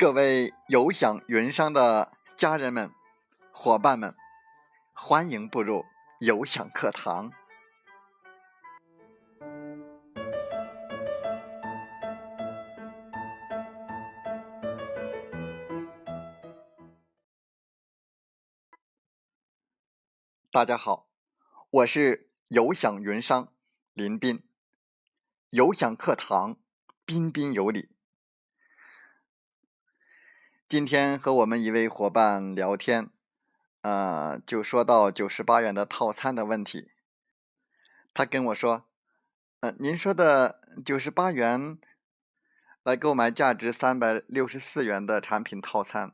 各位有享云商的家人们、伙伴们，欢迎步入有享课堂。大家好，我是有享云商林斌，有享课堂彬彬有礼。今天和我们一位伙伴聊天，呃，就说到九十八元的套餐的问题。他跟我说：“呃，您说的九十八元来购买价值三百六十四元的产品套餐，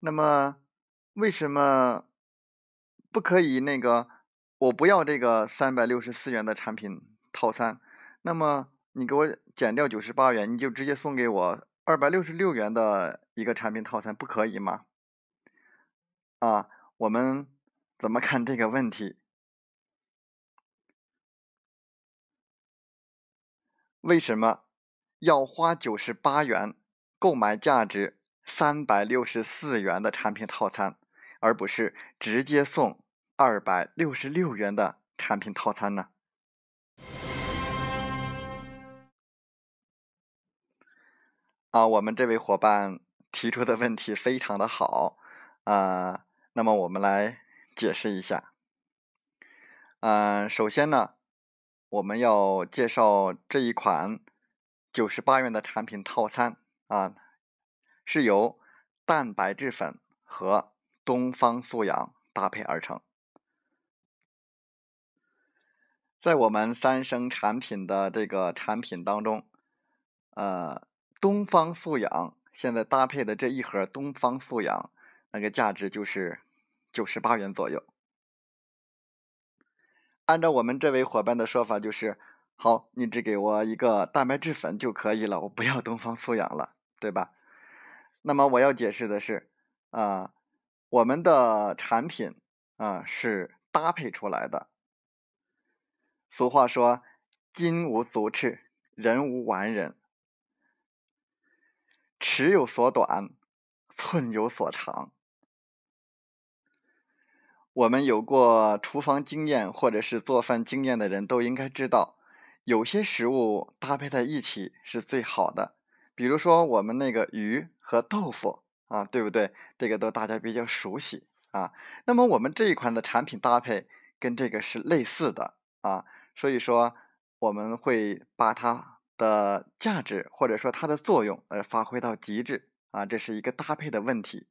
那么为什么不可以那个？我不要这个三百六十四元的产品套餐，那么你给我减掉九十八元，你就直接送给我。”二百六十六元的一个产品套餐不可以吗？啊，我们怎么看这个问题？为什么要花九十八元购买价值三百六十四元的产品套餐，而不是直接送二百六十六元的产品套餐呢？啊，我们这位伙伴提出的问题非常的好，啊，那么我们来解释一下。嗯，首先呢，我们要介绍这一款九十八元的产品套餐啊，是由蛋白质粉和东方素养搭配而成。在我们三生产品的这个产品当中，呃。东方素养现在搭配的这一盒东方素养，那个价值就是九十八元左右。按照我们这位伙伴的说法，就是好，你只给我一个蛋白质粉就可以了，我不要东方素养了，对吧？那么我要解释的是，啊，我们的产品啊是搭配出来的。俗话说，金无足赤，人无完人。尺有所短，寸有所长。我们有过厨房经验或者是做饭经验的人都应该知道，有些食物搭配在一起是最好的。比如说我们那个鱼和豆腐啊，对不对？这个都大家比较熟悉啊。那么我们这一款的产品搭配跟这个是类似的啊，所以说我们会把它。的价值或者说它的作用，呃，发挥到极致啊，这是一个搭配的问题。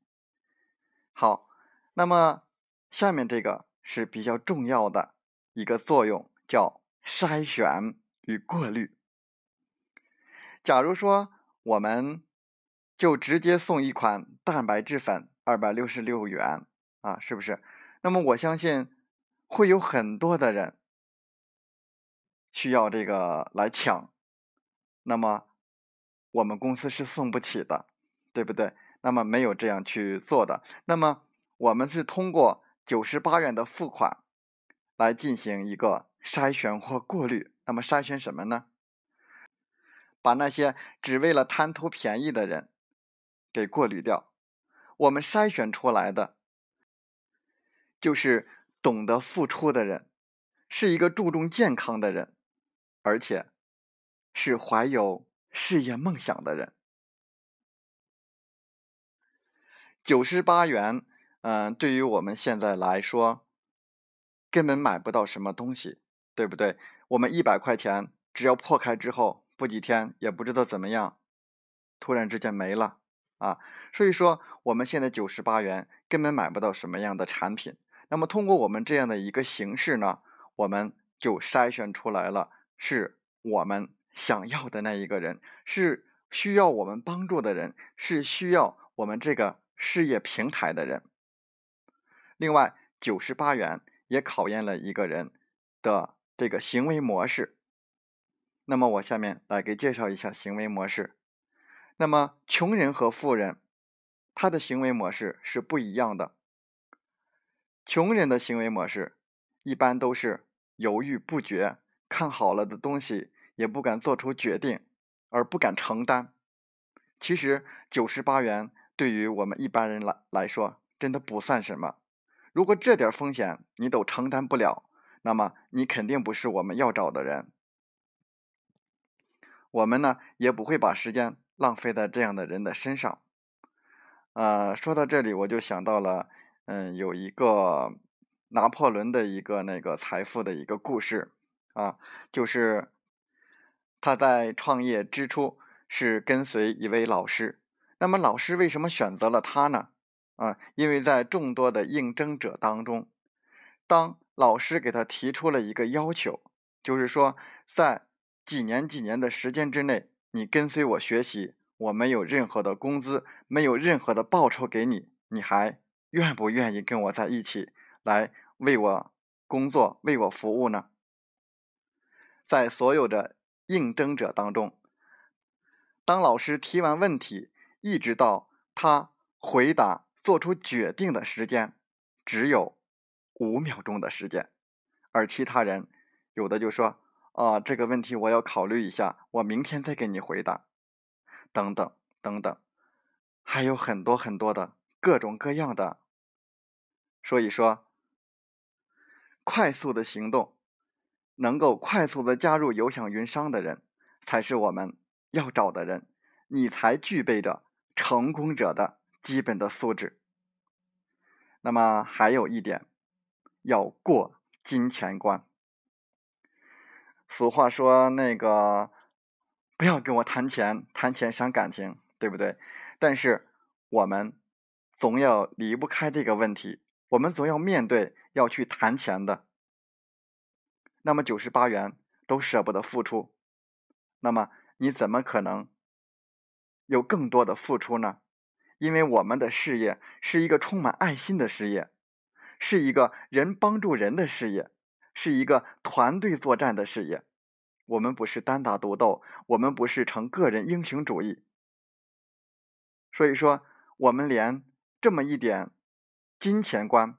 好，那么下面这个是比较重要的一个作用，叫筛选与过滤。假如说我们就直接送一款蛋白质粉，二百六十六元啊，是不是？那么我相信会有很多的人需要这个来抢。那么，我们公司是送不起的，对不对？那么没有这样去做的。那么我们是通过九十八元的付款来进行一个筛选或过滤。那么筛选什么呢？把那些只为了贪图便宜的人给过滤掉。我们筛选出来的就是懂得付出的人，是一个注重健康的人，而且。是怀有事业梦想的人，九十八元，嗯，对于我们现在来说，根本买不到什么东西，对不对？我们一百块钱，只要破开之后，不几天也不知道怎么样，突然之间没了啊！所以说，我们现在九十八元根本买不到什么样的产品。那么，通过我们这样的一个形式呢，我们就筛选出来了，是我们。想要的那一个人是需要我们帮助的人，是需要我们这个事业平台的人。另外，九十八元也考验了一个人的这个行为模式。那么，我下面来给介绍一下行为模式。那么，穷人和富人他的行为模式是不一样的。穷人的行为模式一般都是犹豫不决，看好了的东西。也不敢做出决定，而不敢承担，其实九十八元对于我们一般人来来说，真的不算什么。如果这点风险你都承担不了，那么你肯定不是我们要找的人。我们呢也不会把时间浪费在这样的人的身上。呃，说到这里，我就想到了，嗯，有一个拿破仑的一个那个财富的一个故事啊，就是他在创业之初是跟随一位老师。那么老师为什么选择了他呢？啊，因为在众多的应征者当中，当老师给他提出了一个要求，就是说，在几年几年的时间之内，你跟随我学习，我没有任何的工资，没有任何的报酬给你，你还愿不愿意跟我在一起来为我工作、为我服务呢？在所有的应征者当中，当老师提完问题，一直到他回答。做出决定的时间只有五秒钟的时间，而其他人有的就说：“啊，这个问题我要考虑一下，我明天再给你回答。”等等等等，还有很多很多的各种各样的。所以说，快速的行动，能够快速的加入有享云商的人，才是我们要找的人，你才具备着成功者的。基本的素质。那么还有一点，要过金钱关。俗话说：“那个不要跟我谈钱，谈钱伤感情，对不对？”但是我们总要离不开这个问题，我们总要面对要去谈钱的。那么九十八元都舍不得付出，那么你怎么可能有更多的付出呢？因为我们的事业是一个充满爱心的事业，是一个人帮助人的事业，是一个团队作战的事业。我们不是单打独斗，我们不是成个人英雄主义。所以说，我们连这么一点金钱关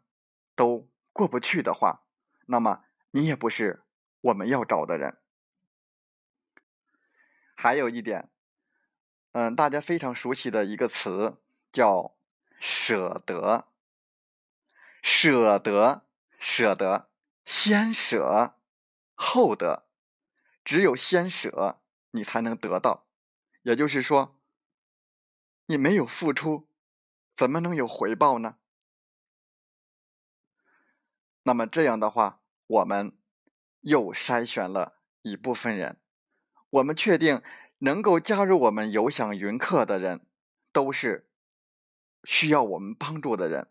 都过不去的话，那么你也不是我们要找的人。还有一点，嗯，大家非常熟悉的一个词。叫舍得，舍得，舍得，先舍后得，只有先舍，你才能得到。也就是说，你没有付出，怎么能有回报呢？那么这样的话，我们又筛选了一部分人，我们确定能够加入我们有享云课的人，都是。需要我们帮助的人，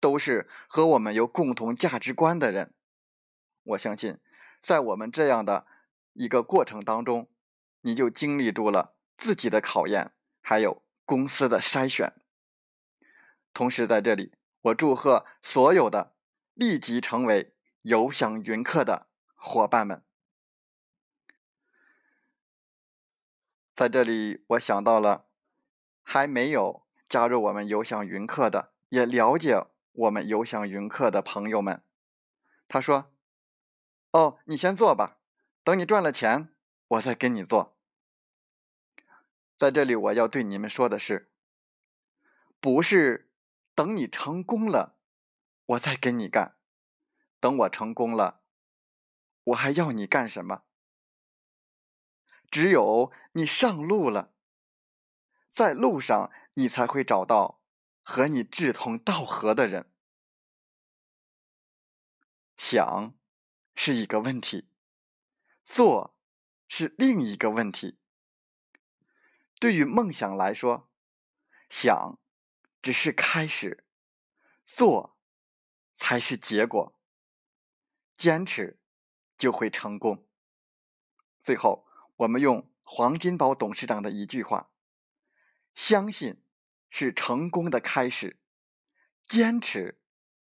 都是和我们有共同价值观的人。我相信，在我们这样的一个过程当中，你就经历住了自己的考验，还有公司的筛选。同时，在这里，我祝贺所有的立即成为有享云客的伙伴们。在这里，我想到了还没有。加入我们有享云课的，也了解我们有享云课的朋友们。他说：“哦，你先做吧，等你赚了钱，我再跟你做。”在这里，我要对你们说的是，不是等你成功了，我再跟你干。等我成功了，我还要你干什么？只有你上路了，在路上。你才会找到和你志同道合的人。想是一个问题，做是另一个问题。对于梦想来说，想只是开始，做才是结果。坚持就会成功。最后，我们用黄金宝董事长的一句话：相信。是成功的开始，坚持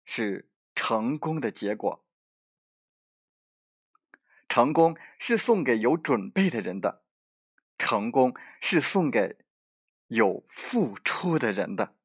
是成功的结果。成功是送给有准备的人的，成功是送给有付出的人的。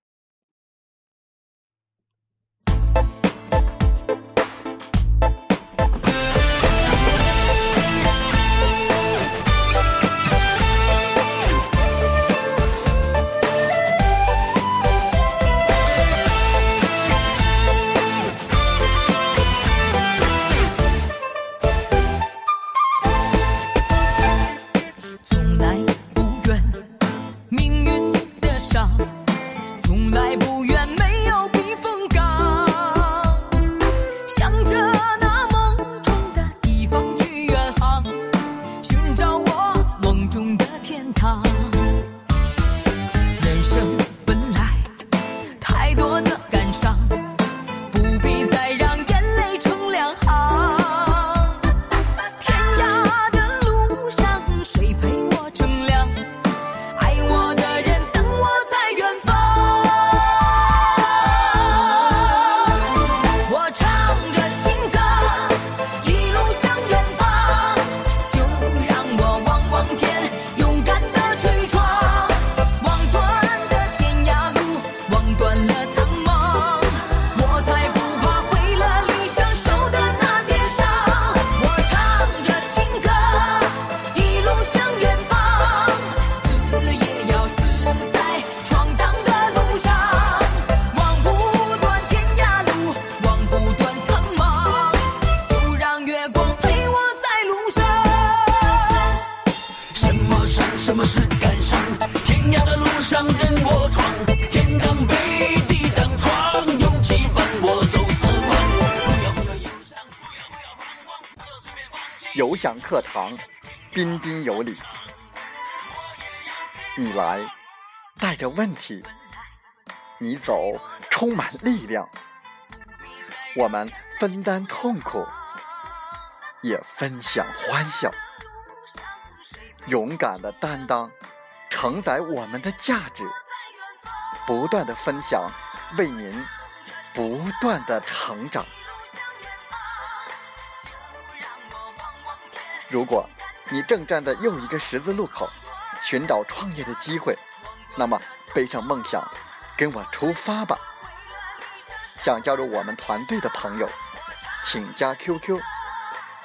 游享课堂，彬彬有礼。你来带着问题，你走充满力量。我们分担痛苦，也分享欢笑。勇敢的担当，承载我们的价值。不断的分享，为您不断的成长。如果你正站在又一个十字路口，寻找创业的机会，那么背上梦想，跟我出发吧。想加入我们团队的朋友，请加 QQ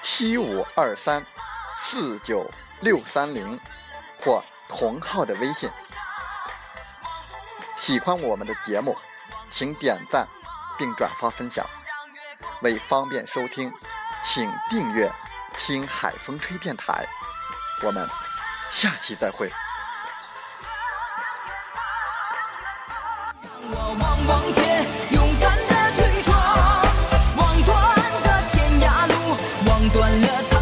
七五二三四九六三零或同号的微信。喜欢我们的节目，请点赞并转发分享。为方便收听，请订阅“听海风吹电台，我们下期再会。望断的天涯路，望断了。